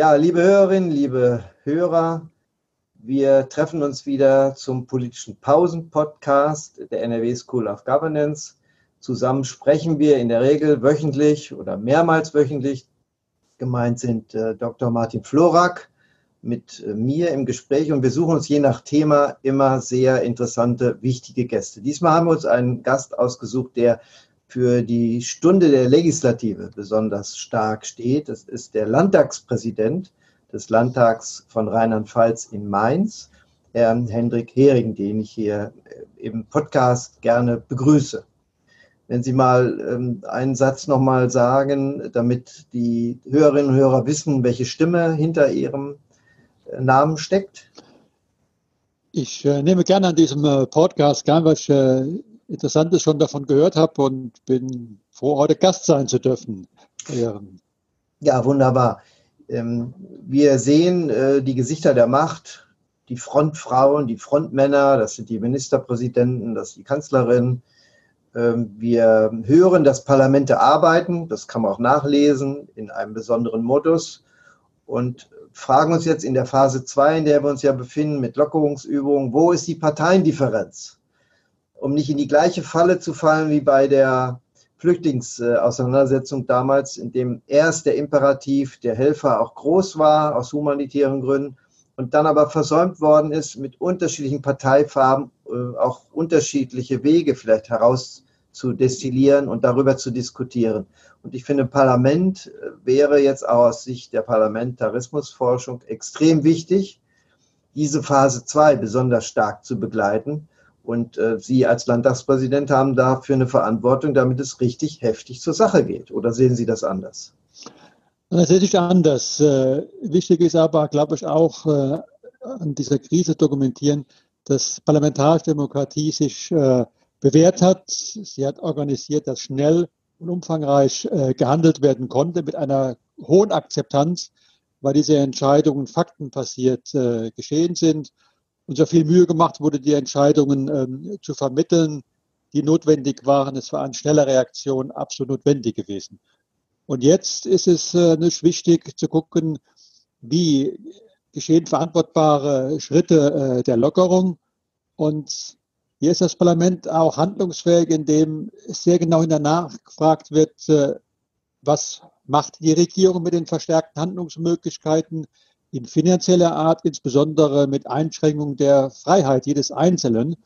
Ja, liebe Hörerinnen, liebe Hörer, wir treffen uns wieder zum politischen Pausen-Podcast der NRW School of Governance. Zusammen sprechen wir in der Regel wöchentlich oder mehrmals wöchentlich. Gemeint sind äh, Dr. Martin Florak mit äh, mir im Gespräch und wir suchen uns je nach Thema immer sehr interessante, wichtige Gäste. Diesmal haben wir uns einen Gast ausgesucht, der für die Stunde der Legislative besonders stark steht. Das ist der Landtagspräsident des Landtags von Rheinland-Pfalz in Mainz, Herrn Hendrik Hering, den ich hier äh, im Podcast gerne begrüße. Wenn Sie mal ähm, einen Satz nochmal sagen, damit die Hörerinnen und Hörer wissen, welche Stimme hinter Ihrem äh, Namen steckt. Ich äh, nehme gerne an diesem Podcast gern, ich äh, Interessantes schon davon gehört habe und bin froh, heute Gast sein zu dürfen. Ja, wunderbar. Ähm, wir sehen äh, die Gesichter der Macht, die Frontfrauen, die Frontmänner, das sind die Ministerpräsidenten, das ist die Kanzlerin. Ähm, wir hören, dass Parlamente arbeiten, das kann man auch nachlesen in einem besonderen Modus und fragen uns jetzt in der Phase 2, in der wir uns ja befinden, mit Lockerungsübungen, wo ist die Parteiendifferenz? Um nicht in die gleiche Falle zu fallen wie bei der Flüchtlingsauseinandersetzung damals, in dem erst der Imperativ der Helfer auch groß war, aus humanitären Gründen, und dann aber versäumt worden ist, mit unterschiedlichen Parteifarben äh, auch unterschiedliche Wege vielleicht herauszudestillieren und darüber zu diskutieren. Und ich finde, Parlament äh, wäre jetzt auch aus Sicht der Parlamentarismusforschung extrem wichtig, diese Phase 2 besonders stark zu begleiten und äh, Sie als Landtagspräsident haben dafür eine Verantwortung, damit es richtig heftig zur Sache geht. Oder sehen Sie das anders? Das sehe ich anders. Äh, wichtig ist aber, glaube ich, auch äh, an dieser Krise dokumentieren, dass parlamentarische Demokratie sich äh, bewährt hat. Sie hat organisiert, dass schnell und umfangreich gehandelt werden konnte mit einer hohen Akzeptanz, weil diese Entscheidungen faktenbasiert geschehen sind und so viel Mühe gemacht wurde, die Entscheidungen ähm, zu vermitteln, die notwendig waren. Es war eine schnelle Reaktion absolut notwendig gewesen. Und jetzt ist es äh, nicht wichtig zu gucken, wie geschehen verantwortbare Schritte äh, der Lockerung. Und hier ist das Parlament auch handlungsfähig, indem sehr genau nachgefragt wird, äh, was macht die Regierung mit den verstärkten Handlungsmöglichkeiten, in finanzieller Art, insbesondere mit Einschränkung der Freiheit jedes Einzelnen.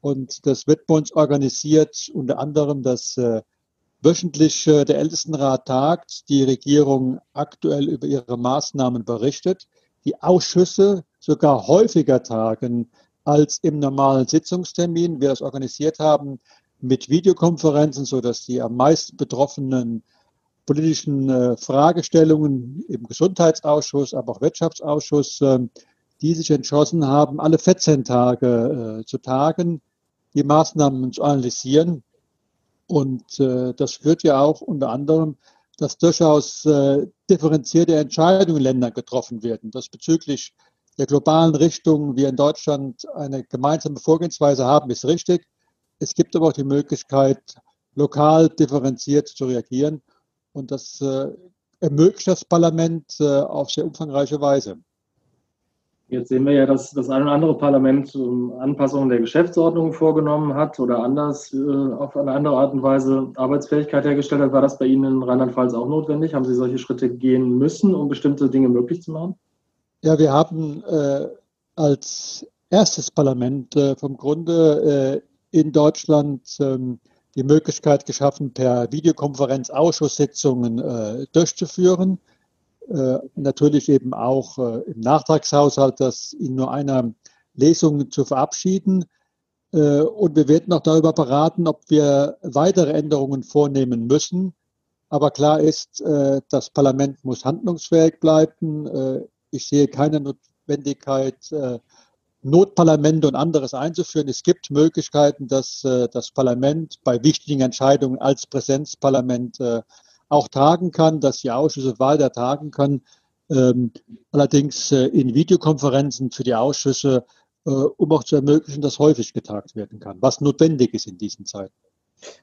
Und das wird bei uns organisiert, unter anderem, dass äh, wöchentlich äh, der Ältestenrat tagt, die Regierung aktuell über ihre Maßnahmen berichtet, die Ausschüsse sogar häufiger tagen als im normalen Sitzungstermin. Wir das organisiert haben mit Videokonferenzen, sodass die am meisten Betroffenen politischen äh, Fragestellungen im Gesundheitsausschuss, aber auch Wirtschaftsausschuss, äh, die sich entschlossen haben, alle 14 Tage äh, zu tagen, die Maßnahmen zu analysieren. Und äh, das führt ja auch unter anderem, dass durchaus differenzierte Entscheidungen in Ländern getroffen werden, dass bezüglich der globalen Richtung wir in Deutschland eine gemeinsame Vorgehensweise haben, ist richtig. Es gibt aber auch die Möglichkeit, lokal differenziert zu reagieren. Und das äh, ermöglicht das Parlament äh, auf sehr umfangreiche Weise. Jetzt sehen wir ja, dass das ein oder andere Parlament ähm, Anpassungen der Geschäftsordnung vorgenommen hat oder anders äh, auf eine andere Art und Weise Arbeitsfähigkeit hergestellt hat. War das bei Ihnen in Rheinland-Pfalz auch notwendig? Haben Sie solche Schritte gehen müssen, um bestimmte Dinge möglich zu machen? Ja, wir haben äh, als erstes Parlament äh, vom Grunde äh, in Deutschland ähm, die Möglichkeit geschaffen, per Videokonferenz Ausschusssitzungen äh, durchzuführen. Äh, natürlich eben auch äh, im Nachtragshaushalt, das in nur einer Lesung zu verabschieden. Äh, und wir werden auch darüber beraten, ob wir weitere Änderungen vornehmen müssen. Aber klar ist, äh, das Parlament muss handlungsfähig bleiben. Äh, ich sehe keine Notwendigkeit, Notparlamente und anderes einzuführen. Es gibt Möglichkeiten, dass äh, das Parlament bei wichtigen Entscheidungen als Präsenzparlament äh, auch tagen kann, dass die Ausschüsse weiter tagen kann. Ähm, allerdings äh, in Videokonferenzen für die Ausschüsse, um auch zu ermöglichen, dass häufig getagt werden kann, was notwendig ist in diesen Zeiten.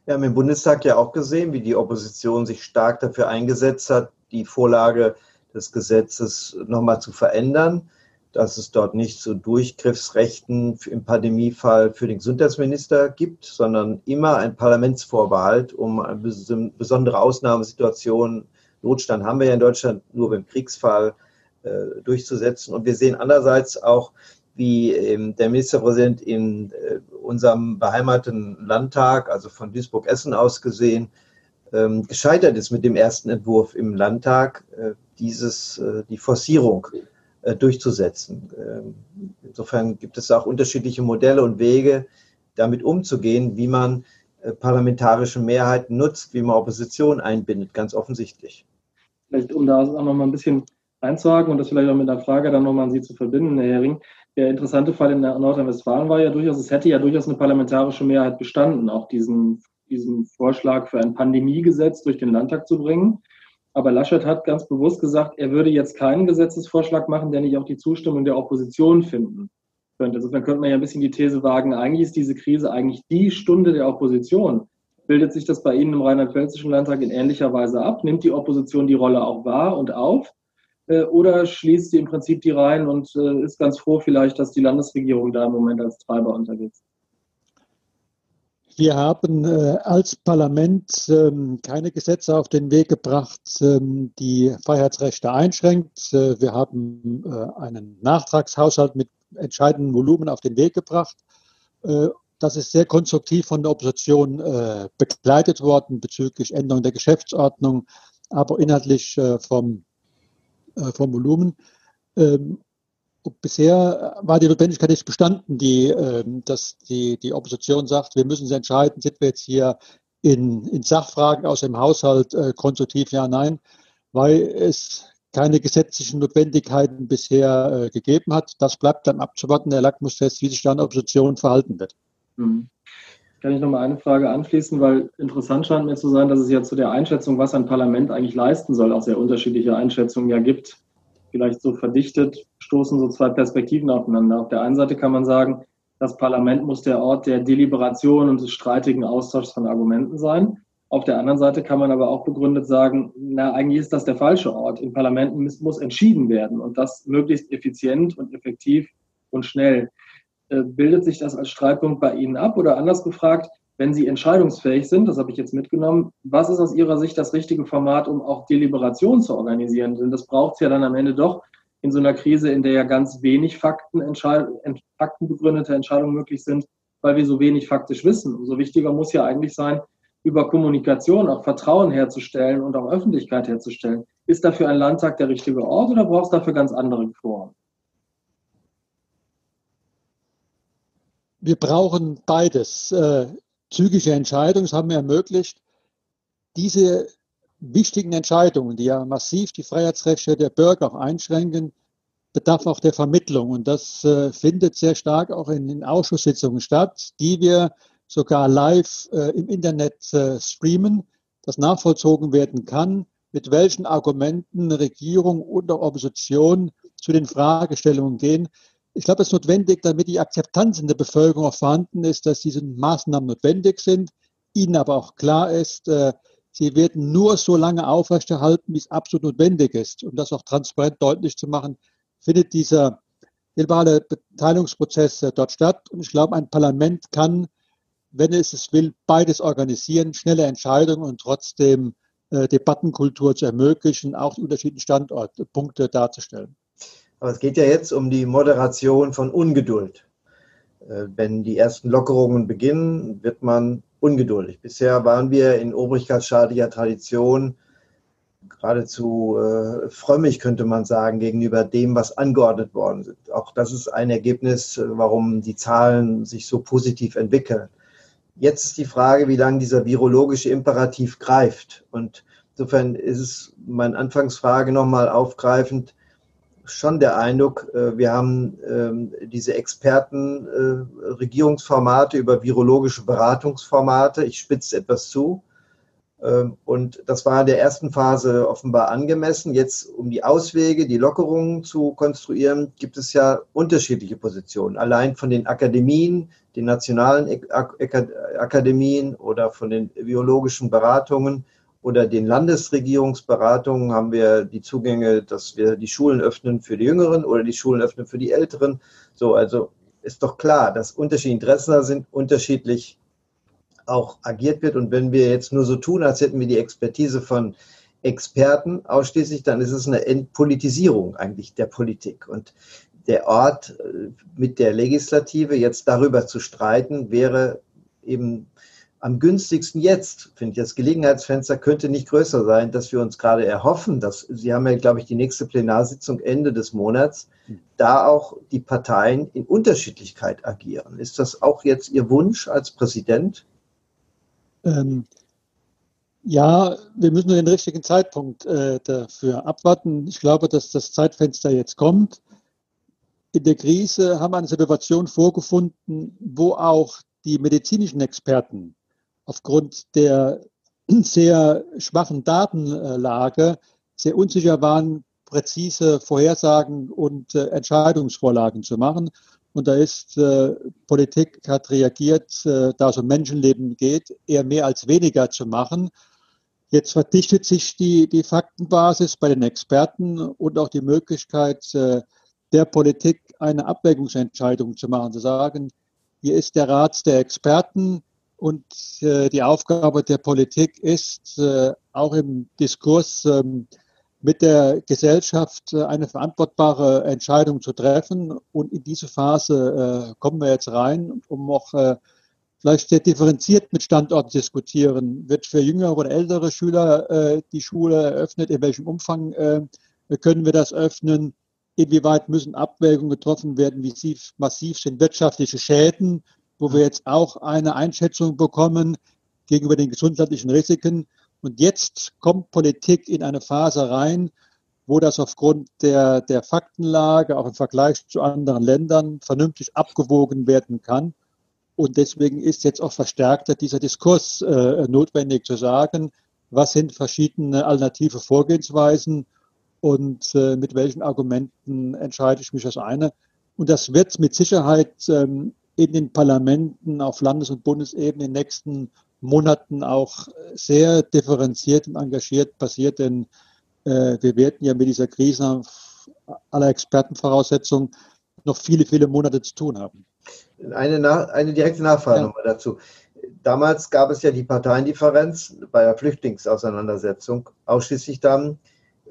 Wir haben im Bundestag ja auch gesehen, wie die Opposition sich stark dafür eingesetzt hat, die Vorlage des Gesetzes nochmal zu verändern, dass es dort nicht so Durchgriffsrechten im Pandemiefall für den Gesundheitsminister gibt, sondern immer ein Parlamentsvorbehalt, um eine besondere Ausnahmesituation, Notstand haben wir ja in Deutschland nur beim Kriegsfall, äh, durchzusetzen. Und wir sehen andererseits auch, wie ähm, der Ministerpräsident in äh, unserem beheimateten Landtag, also von Duisburg-Essen aus gesehen, ähm, gescheitert ist mit dem ersten Entwurf im Landtag, äh, dieses, die Forcierung durchzusetzen. Ähm, insofern gibt es auch unterschiedliche Modelle und Wege, damit umzugehen, wie man parlamentarische Mehrheiten nutzt, wie man Opposition einbindet, ganz offensichtlich. Vielleicht, um da auch noch mal ein bisschen einzuhaken und das vielleicht auch mit einer Frage dann nochmal an Sie zu verbinden, Herr Hering. Der interessante Fall in Nordrhein-Westfalen war ja durchaus, es hätte ja durchaus eine parlamentarische Mehrheit bestanden, auch diesen, diesen Vorschlag für ein Pandemiegesetz durch den Landtag zu bringen. Aber Laschet hat ganz bewusst gesagt, er würde jetzt keinen Gesetzesvorschlag machen, der nicht auch die Zustimmung der Opposition finden könnte. Insofern könnte man ja ein bisschen die These wagen, eigentlich ist diese Krise eigentlich die Stunde der Opposition. Bildet sich das bei Ihnen im Rheinland-Pfälzischen Landtag in ähnlicher Weise ab? Nimmt die Opposition die Rolle auch wahr und auf? Äh, oder schließt sie im Prinzip die Reihen und äh, ist ganz froh vielleicht, dass die Landesregierung da im Moment als Treiber unterwegs ist? Wir haben äh, als Parlament ähm, keine Gesetze auf den Weg gebracht, ähm, die Freiheitsrechte einschränkt. Äh, wir haben äh, einen Nachtragshaushalt mit entscheidenden Volumen auf den Weg gebracht. Äh, das ist sehr konstruktiv von der Opposition äh, begleitet worden bezüglich Änderung der Geschäftsordnung, aber inhaltlich vom äh, vom Volumen. Ähm, bisher war die Notwendigkeit nicht bestanden, die, ähm, dass die, die Opposition sagt, wir müssen uns entscheiden, sind wir jetzt hier in, in Sachfragen aus dem Haushalt äh, konstruktiv, ja, nein, weil es keine gesetzlichen Notwendigkeiten bisher äh, gegeben hat. Das bleibt dann abzuwarten, der Lackmustest, wie sich dann Opposition verhalten wird. Mhm. Kann ich noch mal eine Frage anschließen, weil interessant scheint mir zu sein, dass es ja zu der Einschätzung, was ein Parlament eigentlich leisten soll, auch sehr unterschiedliche Einschätzungen ja gibt. Vielleicht so verdichtet stoßen so zwei Perspektiven aufeinander. Auf der einen Seite kann man sagen, das Parlament muss der Ort der Deliberation und des streitigen Austauschs von Argumenten sein. Auf der anderen Seite kann man aber auch begründet sagen, na, eigentlich ist das der falsche Ort. In Parlamenten muss entschieden werden und das möglichst effizient und effektiv und schnell. Äh, bildet sich das als Streitpunkt bei Ihnen ab? Oder anders gefragt, wenn Sie entscheidungsfähig sind, das habe ich jetzt mitgenommen, was ist aus Ihrer Sicht das richtige Format, um auch Deliberation zu organisieren? Denn das braucht es ja dann am Ende doch in so einer Krise, in der ja ganz wenig Fakten, faktenbegründete Entscheidungen möglich sind, weil wir so wenig faktisch wissen. Umso wichtiger muss ja eigentlich sein, über Kommunikation auch Vertrauen herzustellen und auch Öffentlichkeit herzustellen. Ist dafür ein Landtag der richtige Ort oder braucht es dafür ganz andere Foren? wir brauchen beides. Äh, zügige Entscheidungen, haben wir ermöglicht. Diese wichtigen Entscheidungen, die ja massiv die Freiheitsrechte der Bürger auch einschränken, bedarf auch der Vermittlung. Und das äh, findet sehr stark auch in den Ausschusssitzungen statt, die wir sogar live äh, im Internet äh, streamen, dass nachvollzogen werden kann, mit welchen Argumenten Regierung und Opposition zu den Fragestellungen gehen ich glaube, es ist notwendig, damit die Akzeptanz in der Bevölkerung auch vorhanden ist, dass diese Maßnahmen notwendig sind, ihnen aber auch klar ist, äh, sie werden nur so lange aufrechterhalten, wie es absolut notwendig ist. Um das auch transparent deutlich zu machen, findet dieser liberale Beteiligungsprozess äh, dort statt. Und ich glaube, ein Parlament kann, wenn es es will, beides organisieren, schnelle Entscheidungen und trotzdem äh, Debattenkultur zu ermöglichen, auch die unterschiedlichen Standortpunkte darzustellen. Aber es geht ja jetzt um die Moderation von Ungeduld. Äh, wenn die ersten Lockerungen beginnen, wird man ungeduldig. Bisher waren wir in obrigkeitsstaatlicher Tradition geradezu äh, frömmig, könnte man sagen, gegenüber dem, was angeordnet worden ist. Auch das ist ein Ergebnis, äh, warum die Zahlen sich so positiv entwickeln. Jetzt ist die Frage, wie lange dieser virologische Imperativ greift. Und insofern ist es meine Anfangsfrage nochmal aufgreifend, schon der Eindruck, äh, wir haben ähm, diese Experten-Regierungsformate äh, über virologische Beratungsformate. Ich spitze etwas zu. Ähm, und das war in der ersten Phase offenbar angemessen. Jetzt, um die Auswege, die Lockerungen zu konstruieren, gibt es ja unterschiedliche Positionen. Allein von den Akademien, den nationalen Akademien oder von den biologischen Beratungen oder den Landesregierungsberatungen haben wir die Zugänge, dass wir die Schulen öffnen für die Jüngeren oder die Schulen öffnen für die Älteren. So, also ist doch klar, dass unterschiedliche Interessen sind, unterschiedlich auch agiert wird. Und wenn wir jetzt nur so tun, als hätten wir die Expertise von Experten ausschließlich, dann ist es eine Entpolitisierung eigentlich der Politik. Und der Ort äh, mit der Legislative jetzt darüber zu streiten, wäre eben am günstigsten jetzt, finde ich, das Gelegenheitsfenster könnte nicht größer sein, dass wir uns gerade erhoffen, dass Sie haben ja, glaube ich, die nächste Plenarsitzung Ende des Monats, da auch die Parteien in Unterschiedlichkeit agieren. Ist das auch jetzt Ihr Wunsch als Präsident? Ähm, ja, wir müssen nur den richtigen Zeitpunkt äh, dafür abwarten. Ich glaube, dass das Zeitfenster jetzt kommt. In der Krise haben wir eine Situation vorgefunden, wo auch die medizinischen Experten aufgrund der sehr schwachen Datenlage sehr unsicher waren, präzise Vorhersagen und äh, Entscheidungsvorlagen zu machen. Und da ist äh, Politik hat reagiert, äh, da es um Menschenleben geht, eher mehr als weniger zu machen. Jetzt verdichtet sich die, die Faktenbasis bei den Experten und auch die Möglichkeit äh, der Politik eine Abwägungsentscheidung zu machen, zu sagen, hier ist der Rat der Experten, und äh, die Aufgabe der Politik ist, äh, auch im Diskurs äh, mit der Gesellschaft äh, eine verantwortbare Entscheidung zu treffen. Und in diese Phase äh, kommen wir jetzt rein, um auch äh, vielleicht sehr differenziert mit Standorten diskutieren. Wird für jüngere oder ältere Schüler die Schule eröffnet? In welchem Umfang können wir das öffnen? Inwieweit müssen Abwägungen getroffen werden? Wie massiv sind wirtschaftliche Schäden? Wo wir jetzt auch eine Einschätzung bekommen gegenüber den gesundheitlichen Risiken. Und jetzt kommt Politik in eine Phase rein, wo das aufgrund der, der Faktenlage, auch im Vergleich zu anderen Ländern, vernünftig abgewogen werden kann. Und deswegen ist jetzt auch verstärkter dieser Diskurs äh, notwendig zu sagen, was sind verschiedene alternative Vorgehensweisen und äh, mit welchen Argumenten entscheide ich mich als eine. Und das wird mit Sicherheit ähm, in den Parlamenten auf Landes- und Bundesebene in den nächsten Monaten auch sehr differenziert und engagiert passiert, denn äh, wir werden ja mit dieser Krise aller Expertenvoraussetzungen noch viele, viele Monate zu tun haben. Eine, eine direkte Nachfrage ja. nochmal dazu. Damals gab es ja die Parteiendifferenz bei der Flüchtlingsauseinandersetzung. Ausschließlich dann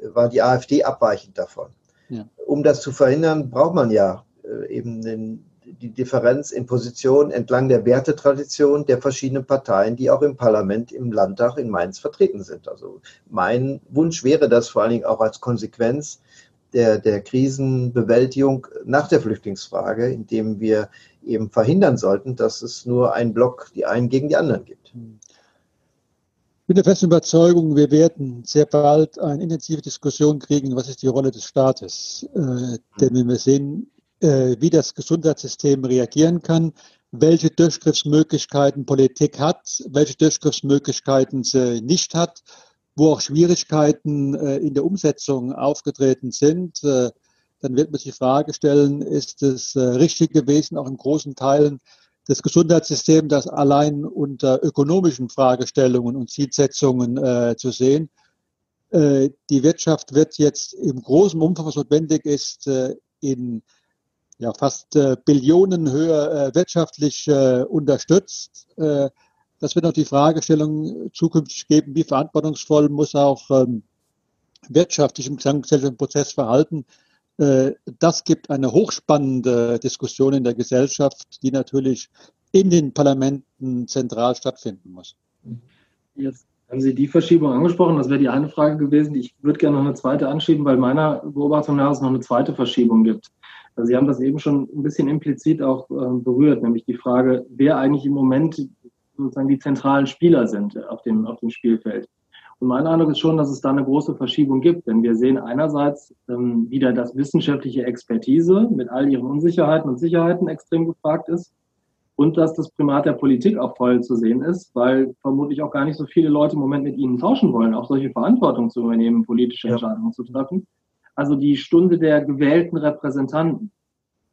war die AfD abweichend davon. Ja. Um das zu verhindern, braucht man ja äh, eben den die Differenz in Position entlang der Wertetradition der verschiedenen Parteien, die auch im Parlament, im Landtag in Mainz vertreten sind. Also mein Wunsch wäre das vor allen Dingen auch als Konsequenz der, der Krisenbewältigung nach der Flüchtlingsfrage, indem wir eben verhindern sollten, dass es nur einen Block, die einen gegen die anderen gibt. Ich bin der festen Überzeugung, wir werden sehr bald eine intensive Diskussion kriegen, was ist die Rolle des Staates. Äh, denn wenn wir sehen, wie das Gesundheitssystem reagieren kann, welche Durchgriffsmöglichkeiten Politik hat, welche Durchgriffsmöglichkeiten sie nicht hat, wo auch Schwierigkeiten äh, in der Umsetzung aufgetreten sind. Äh, dann wird man sich die Frage stellen, ist es richtig gewesen, auch in großen Teilen das Gesundheitssystem das allein unter ökonomischen Fragestellungen und Zielsetzungen äh, zu sehen. Äh, die Wirtschaft wird jetzt im großen Umfang, was notwendig ist, äh, in ja, fast äh, Billionenhöhe äh, wirtschaftlich äh, unterstützt. Äh, das wird noch die Fragestellung zukünftig geben, wie verantwortungsvoll muss auch ähm, wirtschaftlich im gesamtgesellschaftlichen Prozess verhalten. Äh, das gibt eine hochspannende Diskussion in der Gesellschaft, die natürlich in den Parlamenten zentral stattfinden muss. Jetzt haben Sie die Verschiebung angesprochen. Das wäre die eine Frage gewesen. Ich würde gerne noch eine zweite anschieben, weil meiner Beobachtung nach es noch eine zweite Verschiebung gibt. Also Sie haben das eben schon ein bisschen implizit auch äh, berührt, nämlich die Frage, wer eigentlich im Moment sozusagen die zentralen Spieler sind auf dem, auf dem Spielfeld. Und mein Eindruck ist schon, dass es da eine große Verschiebung gibt, denn wir sehen einerseits ähm, wieder, dass wissenschaftliche Expertise mit all ihren Unsicherheiten und Sicherheiten extrem gefragt ist und dass das Primat der Politik auch voll zu sehen ist, weil vermutlich auch gar nicht so viele Leute im Moment mit ihnen tauschen wollen, auch solche Verantwortung zu übernehmen, politische Entscheidungen ja. zu treffen also die Stunde der gewählten Repräsentanten.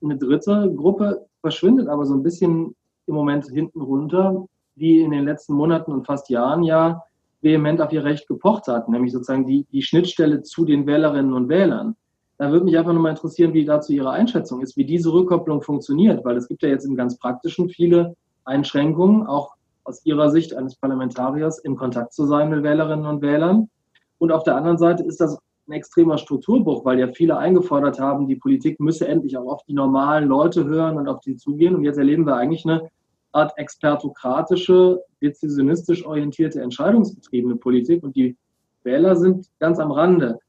Eine dritte Gruppe verschwindet aber so ein bisschen im Moment hinten runter, die in den letzten Monaten und fast Jahren ja vehement auf ihr Recht gepocht hat, nämlich sozusagen die, die Schnittstelle zu den Wählerinnen und Wählern. Da würde mich einfach nur mal interessieren, wie dazu Ihre Einschätzung ist, wie diese Rückkopplung funktioniert, weil es gibt ja jetzt im ganz Praktischen viele Einschränkungen, auch aus Ihrer Sicht eines Parlamentariers in Kontakt zu sein mit Wählerinnen und Wählern. Und auf der anderen Seite ist das ein extremer Strukturbruch, weil ja viele eingefordert haben, die Politik müsse endlich auch auf die normalen Leute hören und auf die zugehen. Und jetzt erleben wir eigentlich eine Art expertokratische, dezisionistisch orientierte, entscheidungsgetriebene Politik und die Wähler sind ganz am Rande.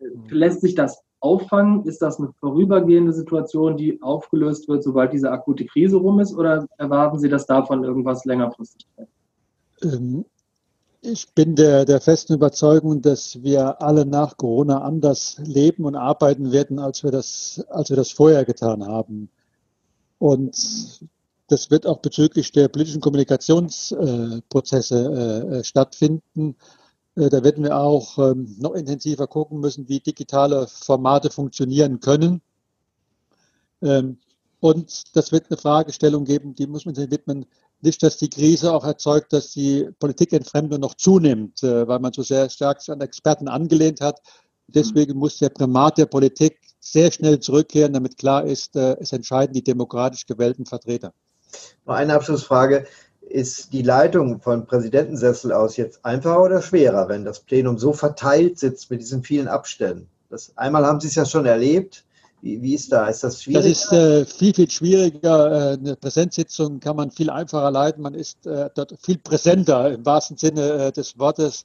Mhm. Lässt sich das auffangen? Ist das eine vorübergehende Situation, die aufgelöst wird, sobald diese akute Krise rum ist? Oder erwarten Sie, dass davon irgendwas längerfristig ähm, Ich bin der, der festen Überzeugung, dass wir alle nach Corona anders leben und arbeiten werden, als wir das, als wir das vorher getan haben. Und das wird auch bezüglich der politischen Kommunikationsprozesse äh, äh, stattfinden. Äh, da werden wir auch ähm, noch intensiver gucken müssen, wie digitale Formate funktionieren können. Ähm, und das wird eine Fragestellung geben, die muss man sich widmen. Nicht, dass die Krise auch erzeugt, dass die Politikentfremdung noch zunimmt, weil man so sehr stark an Experten angelehnt hat. Deswegen muss der Primat der Politik sehr schnell zurückkehren, damit klar ist, es entscheiden die demokratisch gewählten Vertreter. Noch eine Abschlussfrage. Ist die Leitung von Präsidentensessel aus jetzt einfacher oder schwerer, wenn das Plenum so verteilt sitzt mit diesen vielen Abständen? Das, einmal haben Sie es ja schon erlebt. Wie, wie ist da? Ist das schwierig? Das ist äh, viel, viel schwieriger. Äh, eine Präsenzsitzung kann man viel einfacher leiten. Man ist äh, dort viel präsenter im wahrsten Sinne äh, des Wortes,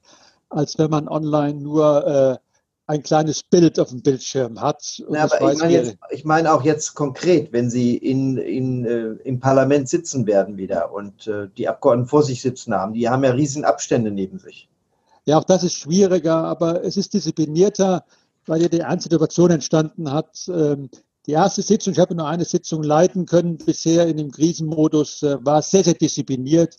als wenn man online nur äh, ein kleines Bild auf dem Bildschirm hat. Na, aber ich meine, jetzt, ich meine, auch jetzt konkret, wenn Sie in, in, äh, im Parlament sitzen werden wieder und äh, die Abgeordneten vor sich sitzen haben, die haben ja riesen Abstände neben sich. Ja, auch das ist schwieriger, aber es ist disziplinierter, weil ja die eine Situation entstanden hat. Ähm, die erste Sitzung, ich habe nur eine Sitzung leiten können bisher in dem Krisenmodus, äh, war sehr, sehr diszipliniert.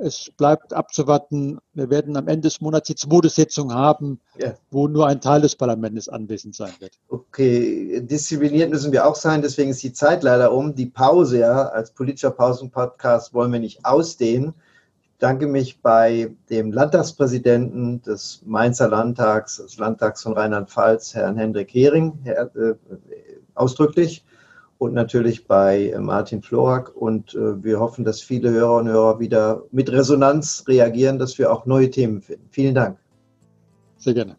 Es bleibt abzuwarten. Wir werden am Ende des Monats die zweite Sitzung haben, ja. wo nur ein Teil des Parlaments anwesend sein wird. Okay, diszipliniert müssen wir auch sein, deswegen ist die Zeit leider um. Die Pause, ja, als politischer Pausenpodcast wollen wir nicht ausdehnen. Ich danke mich bei dem Landtagspräsidenten des Mainzer Landtags, des Landtags von Rheinland-Pfalz, Herrn Hendrik Hering, her, äh, ausdrücklich und natürlich bei äh, Martin Florak. Und äh, wir hoffen, dass viele Hörer und Hörer wieder mit Resonanz reagieren, dass wir auch neue Themen finden. Vielen Dank. Sehr gerne.